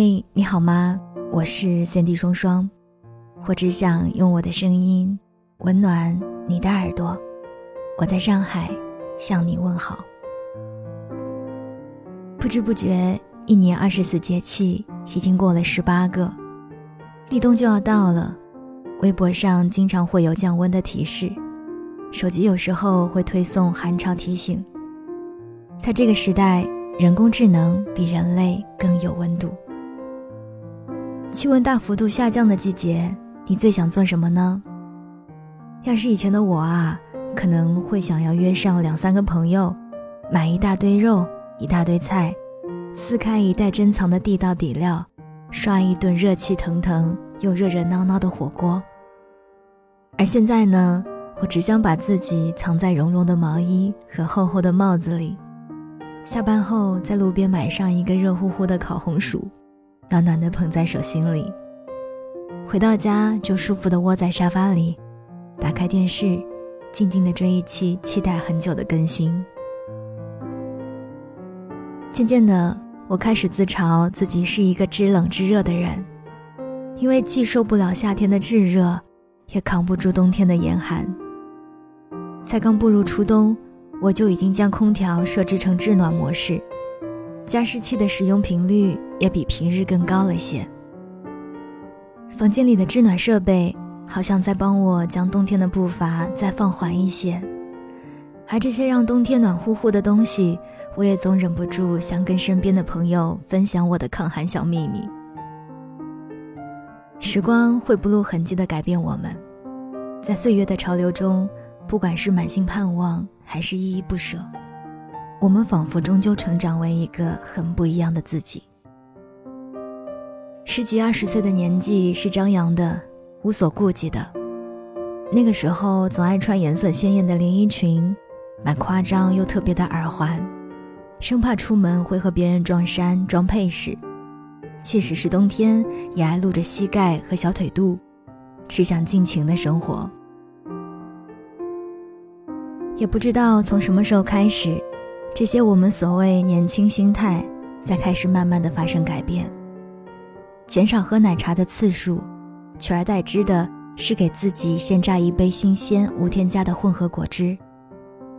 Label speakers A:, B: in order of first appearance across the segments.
A: 嘿，你好吗？我是三 D 双双，我只想用我的声音温暖你的耳朵。我在上海向你问好。不知不觉，一年二十四节气已经过了十八个，立冬就要到了。微博上经常会有降温的提示，手机有时候会推送寒潮提醒。在这个时代，人工智能比人类更有温度。气温大幅度下降的季节，你最想做什么呢？要是以前的我啊，可能会想要约上两三个朋友，买一大堆肉、一大堆菜，撕开一袋珍藏的地道底料，刷一顿热气腾腾又热热闹闹的火锅。而现在呢，我只想把自己藏在绒绒的毛衣和厚厚的帽子里，下班后在路边买上一个热乎乎的烤红薯。暖暖的捧在手心里，回到家就舒服的窝在沙发里，打开电视，静静的追一期期待很久的更新。渐渐的，我开始自嘲自己是一个知冷知热的人，因为既受不了夏天的炙热，也扛不住冬天的严寒。才刚步入初冬，我就已经将空调设置成制暖模式。加湿器的使用频率也比平日更高了些。房间里的制暖设备好像在帮我将冬天的步伐再放缓一些，而这些让冬天暖乎乎的东西，我也总忍不住想跟身边的朋友分享我的抗寒小秘密。时光会不露痕迹地改变我们，在岁月的潮流中，不管是满心盼望，还是依依不舍。我们仿佛终究成长为一个很不一样的自己。十几二十岁的年纪是张扬的，无所顾忌的。那个时候总爱穿颜色鲜艳的连衣裙，买夸张又特别的耳环，生怕出门会和别人撞衫撞配饰。即使是冬天，也爱露着膝盖和小腿肚，只想尽情的生活。也不知道从什么时候开始。这些我们所谓年轻心态，在开始慢慢的发生改变。减少喝奶茶的次数，取而代之的是给自己先榨一杯新鲜无添加的混合果汁。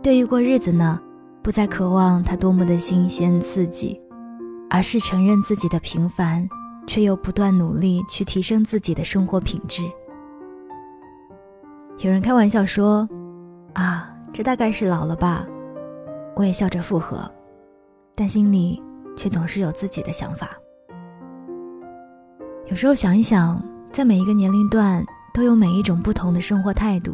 A: 对于过日子呢，不再渴望它多么的新鲜刺激，而是承认自己的平凡，却又不断努力去提升自己的生活品质。有人开玩笑说：“啊，这大概是老了吧。”我也笑着附和，但心里却总是有自己的想法。有时候想一想，在每一个年龄段都有每一种不同的生活态度，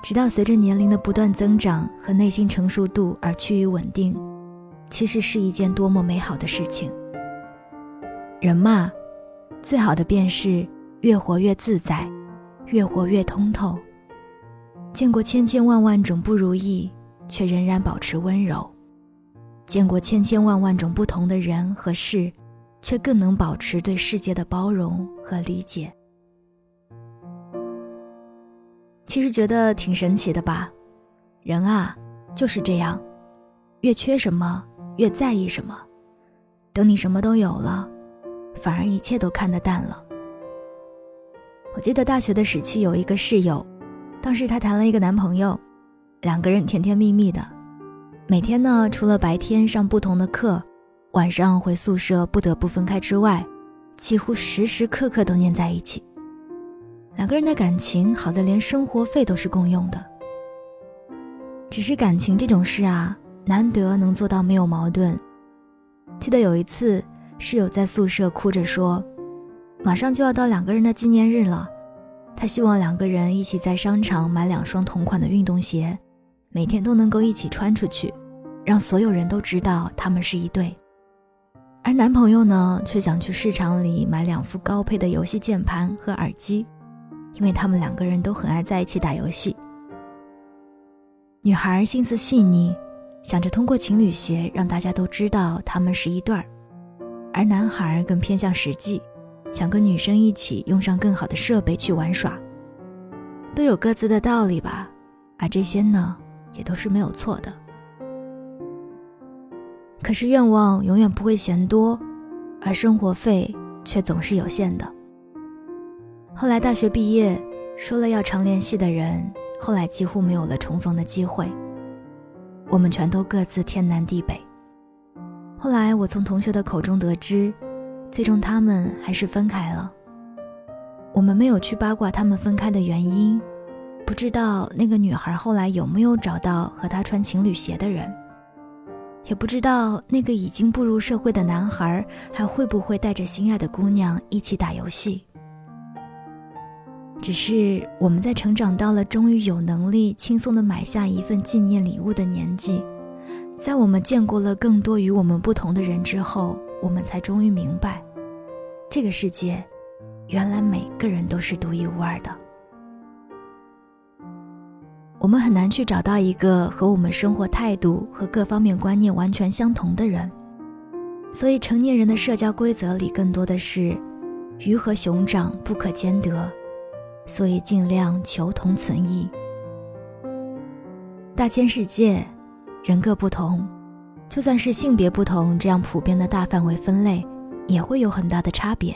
A: 直到随着年龄的不断增长和内心成熟度而趋于稳定，其实是一件多么美好的事情。人嘛，最好的便是越活越自在，越活越通透。见过千千万万种不如意。却仍然保持温柔，见过千千万万种不同的人和事，却更能保持对世界的包容和理解。其实觉得挺神奇的吧？人啊，就是这样，越缺什么越在意什么，等你什么都有了，反而一切都看得淡了。我记得大学的时期有一个室友，当时她谈了一个男朋友。两个人甜甜蜜蜜的，每天呢，除了白天上不同的课，晚上回宿舍不得不分开之外，几乎时时刻刻都黏在一起。两个人的感情好的连生活费都是共用的。只是感情这种事啊，难得能做到没有矛盾。记得有一次，室友在宿舍哭着说，马上就要到两个人的纪念日了，他希望两个人一起在商场买两双同款的运动鞋。每天都能够一起穿出去，让所有人都知道他们是一对。男朋友呢，却想去市场里买两副高配的游戏键盘和耳机，因为他们两个人都很爱在一起打游戏。女孩心思细腻，想着通过情侣鞋让大家都知道他们是一对儿，而男孩更偏向实际，想跟女生一起用上更好的设备去玩耍。都有各自的道理吧，而这些呢？也都是没有错的。可是愿望永远不会嫌多，而生活费却总是有限的。后来大学毕业，说了要常联系的人，后来几乎没有了重逢的机会。我们全都各自天南地北。后来我从同学的口中得知，最终他们还是分开了。我们没有去八卦他们分开的原因，不知道那个女孩后来有没有找到和她穿情侣鞋的人。也不知道那个已经步入社会的男孩还会不会带着心爱的姑娘一起打游戏。只是我们在成长到了终于有能力轻松的买下一份纪念礼物的年纪，在我们见过了更多与我们不同的人之后，我们才终于明白，这个世界，原来每个人都是独一无二的。我们很难去找到一个和我们生活态度和各方面观念完全相同的人，所以成年人的社交规则里更多的是鱼和熊掌不可兼得，所以尽量求同存异。大千世界，人各不同，就算是性别不同这样普遍的大范围分类，也会有很大的差别。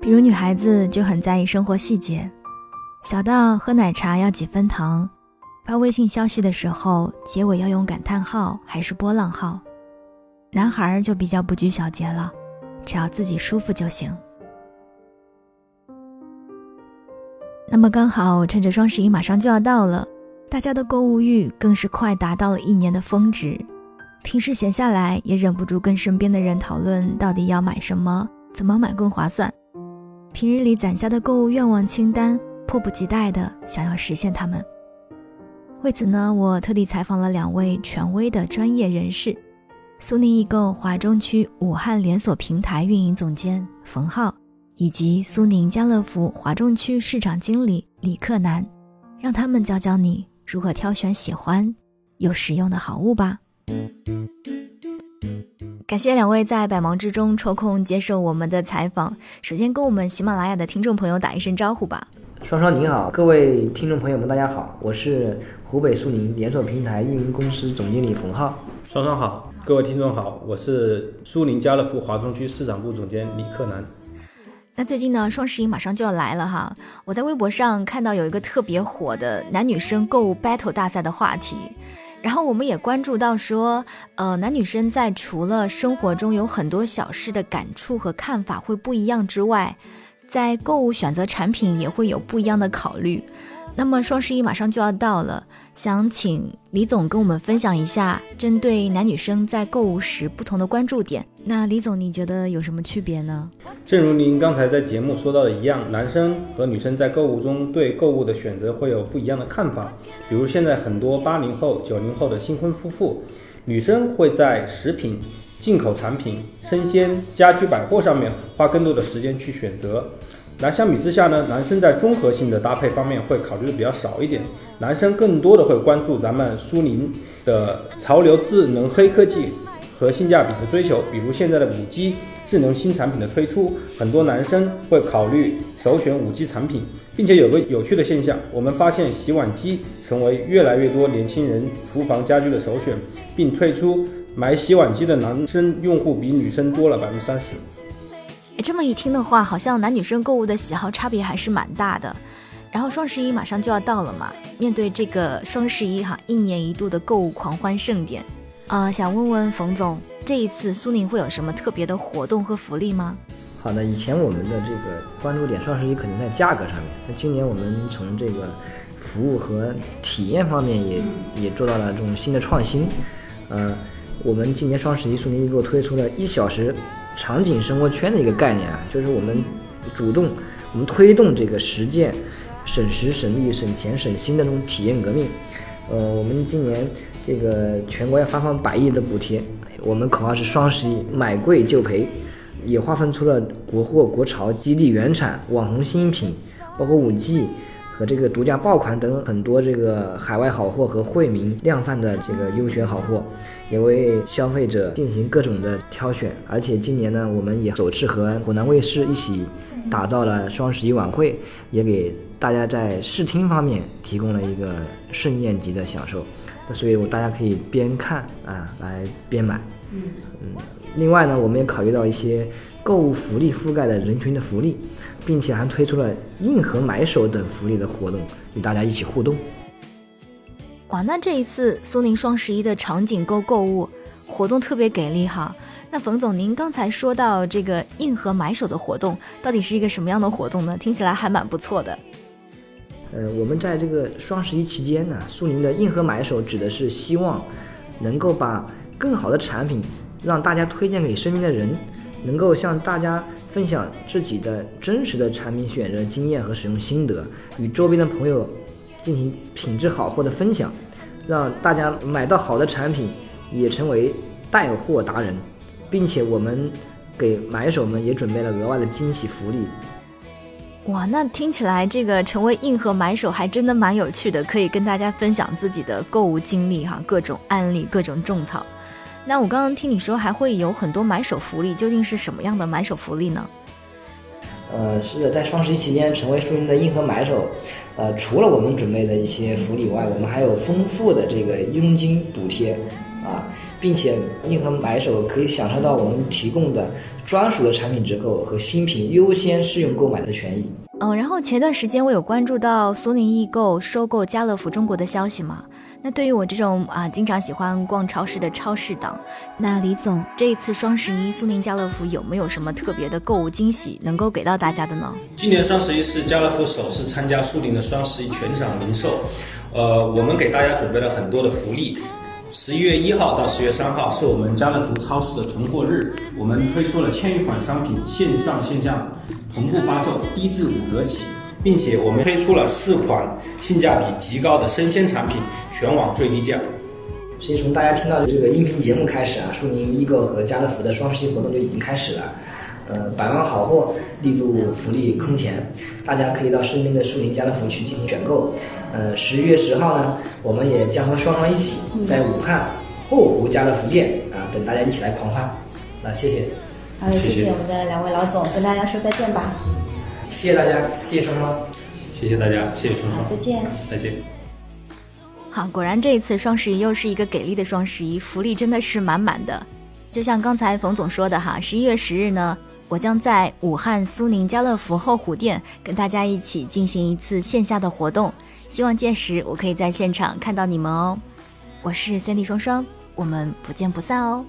A: 比如女孩子就很在意生活细节。小到喝奶茶要几分糖，发微信消息的时候结尾要用感叹号还是波浪号，男孩就比较不拘小节了，只要自己舒服就行。那么刚好趁着双十一马上就要到了，大家的购物欲更是快达到了一年的峰值，平时闲下来也忍不住跟身边的人讨论到底要买什么，怎么买更划算，平日里攒下的购物愿望清单。迫不及待的想要实现他们。为此呢，我特地采访了两位权威的专业人士：苏宁易购华中区武汉连锁平台运营总监冯浩，以及苏宁家乐福华中区市场经理李克南，让他们教教你如何挑选喜欢又实用的好物吧。感谢两位在百忙之中抽空接受我们的采访。首先，跟我们喜马拉雅的听众朋友打一声招呼吧。
B: 双双你好，各位听众朋友们，大家好，我是湖北苏宁连锁平台运营公司总经理冯浩。
C: 双双好，各位听众好，我是苏宁家乐福华中区市场部总监李克南。
A: 那最近呢，双十一马上就要来了哈，我在微博上看到有一个特别火的男女生购物 battle 大赛的话题，然后我们也关注到说，呃，男女生在除了生活中有很多小事的感触和看法会不一样之外。在购物选择产品也会有不一样的考虑。那么双十一马上就要到了，想请李总跟我们分享一下针对男女生在购物时不同的关注点。那李总，你觉得有什么区别呢？
C: 正如您刚才在节目说到的一样，男生和女生在购物中对购物的选择会有不一样的看法。比如现在很多八零后、九零后的新婚夫妇，女生会在食品。进口产品、生鲜、家居百货上面花更多的时间去选择，那相比之下呢，男生在综合性的搭配方面会考虑的比较少一点，男生更多的会关注咱们苏宁的潮流智能黑科技和性价比的追求，比如现在的五 G 智能新产品的推出，很多男生会考虑首选五 G 产品，并且有个有趣的现象，我们发现洗碗机成为越来越多年轻人厨房家居的首选，并退出。买洗碗机的男生用户比女生多了百分之三十。
A: 哎，这么一听的话，好像男女生购物的喜好差别还是蛮大的。然后双十一马上就要到了嘛，面对这个双十一哈，一年一度的购物狂欢盛典，啊，想问问冯总，这一次苏宁会有什么特别的活动和福利吗？
B: 好的，以前我们的这个关注点双十一可能在价格上面，那今年我们从这个服务和体验方面也也做到了这种新的创新，嗯。我们今年双十一，苏宁易购推出了一小时场景生活圈的一个概念啊，就是我们主动，我们推动这个实践省时省力省钱省心的这种体验革命。呃，我们今年这个全国要发放百亿的补贴，我们口号是双十一买贵就赔，也划分出了国货、国潮、基地原产、网红新品，包括五 G。和这个独家爆款等很多这个海外好货和惠民量贩的这个优选好货，也为消费者进行各种的挑选。而且今年呢，我们也首次和湖南卫视一起打造了双十一晚会，也给大家在视听方面提供了一个盛宴级的享受。那所以我大家可以边看啊来边买。
D: 嗯
B: 嗯，另外呢，我们也考虑到一些购物福利覆盖了人群的福利，并且还推出了硬核买手等福利的活动，与大家一起互动。
A: 哇，那这一次苏宁双十一的场景购购物活动特别给力哈。那冯总，您刚才说到这个硬核买手的活动，到底是一个什么样的活动呢？听起来还蛮不错的。
B: 呃，我们在这个双十一期间呢，苏宁的硬核买手指的是希望能够把更好的产品让大家推荐给身边的人，能够向大家分享自己的真实的产品选择经验和使用心得，与周边的朋友进行品质好货的分享，让大家买到好的产品也成为带货达人。并且我们给买手们也准备了额外的惊喜福利。
A: 哇，那听起来这个成为硬核买手还真的蛮有趣的，可以跟大家分享自己的购物经历哈，各种案例，各种种草。那我刚刚听你说还会有很多买手福利，究竟是什么样的买手福利呢？
B: 呃，是的，在双十一期间成为苏宁的硬核买手，呃，除了我们准备的一些福利外，我们还有丰富的这个佣金补贴。啊，并且硬核买手可以享受到我们提供的专属的产品折扣和新品优先试用购买的权益。
A: 嗯，然后前段时间我有关注到苏宁易购收购家乐福中国的消息嘛？那对于我这种啊经常喜欢逛超市的超市党，那李总这一次双十一苏宁家乐福有没有什么特别的购物惊喜能够给到大家的呢？
C: 今年双十一是家乐福首次参加苏宁的双十一全场零售，呃，我们给大家准备了很多的福利。十一月一号到十月三号是我们家乐福超市的囤货日，我们推出了千余款商品线上线下同步发售，低至五折起，并且我们推出了四款性价比极高的生鲜产品，全网最低价。
B: 所以从大家听到的这个音频节目开始啊，苏宁易购和家乐福的双十一活动就已经开始了。呃，百万好货，力度福利空前，大家可以到身边的苏宁家乐福去进行选购。呃，十一月十号呢，我们也将和双双一起在武汉后湖家乐福店啊，等大家一起来狂欢。啊，谢谢。
D: 好的，谢谢我们的两位老总，跟大家说再见吧。
B: 谢谢大家，谢谢双双。
C: 谢谢大家，谢谢双双。
D: 再见。
C: 再见。
A: 好，果然这一次双十一又是一个给力的双十一，福利真的是满满的。就像刚才冯总说的哈，十一月十日呢。我将在武汉苏宁家乐福后湖店跟大家一起进行一次线下的活动，希望届时我可以在现场看到你们哦。我是 Sandy 双双，我们不见不散哦。